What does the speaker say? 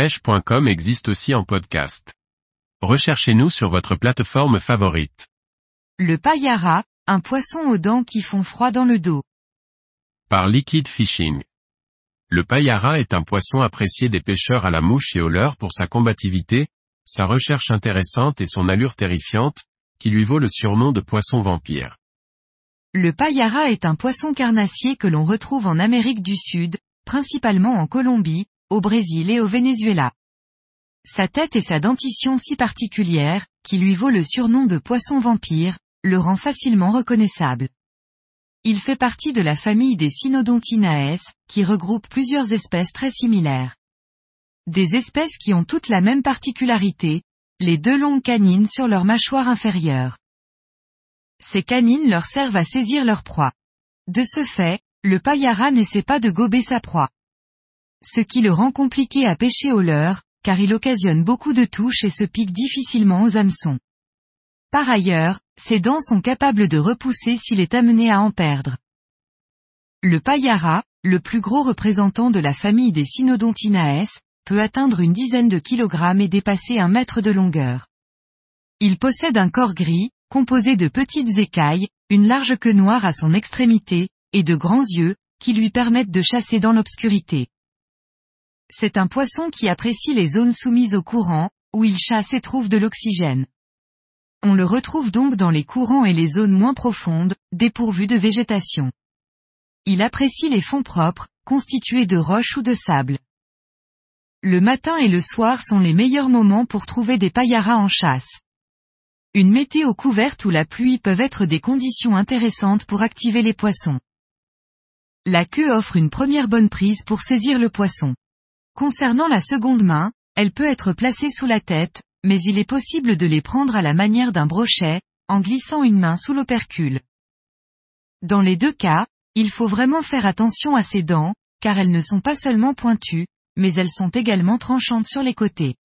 pêche.com existe aussi en podcast. Recherchez-nous sur votre plateforme favorite. Le payara, un poisson aux dents qui font froid dans le dos. Par Liquid Fishing. Le payara est un poisson apprécié des pêcheurs à la mouche et au leurre pour sa combativité, sa recherche intéressante et son allure terrifiante, qui lui vaut le surnom de poisson vampire. Le payara est un poisson carnassier que l'on retrouve en Amérique du Sud, principalement en Colombie, au Brésil et au Venezuela. Sa tête et sa dentition si particulière, qui lui vaut le surnom de poisson vampire, le rend facilement reconnaissable. Il fait partie de la famille des Cynodontinaes, qui regroupe plusieurs espèces très similaires. Des espèces qui ont toutes la même particularité, les deux longues canines sur leur mâchoire inférieure. Ces canines leur servent à saisir leur proie. De ce fait, le payara n'essaie pas de gober sa proie ce qui le rend compliqué à pêcher au leurre, car il occasionne beaucoup de touches et se pique difficilement aux hameçons. Par ailleurs, ses dents sont capables de repousser s'il est amené à en perdre. Le payara, le plus gros représentant de la famille des Cynodontinaes, peut atteindre une dizaine de kilogrammes et dépasser un mètre de longueur. Il possède un corps gris, composé de petites écailles, une large queue noire à son extrémité, et de grands yeux, qui lui permettent de chasser dans l'obscurité. C'est un poisson qui apprécie les zones soumises au courant, où il chasse et trouve de l'oxygène. On le retrouve donc dans les courants et les zones moins profondes, dépourvues de végétation. Il apprécie les fonds propres, constitués de roches ou de sable. Le matin et le soir sont les meilleurs moments pour trouver des payaras en chasse. Une météo couverte ou la pluie peuvent être des conditions intéressantes pour activer les poissons. La queue offre une première bonne prise pour saisir le poisson. Concernant la seconde main, elle peut être placée sous la tête, mais il est possible de les prendre à la manière d'un brochet, en glissant une main sous l'opercule. Dans les deux cas, il faut vraiment faire attention à ses dents, car elles ne sont pas seulement pointues, mais elles sont également tranchantes sur les côtés.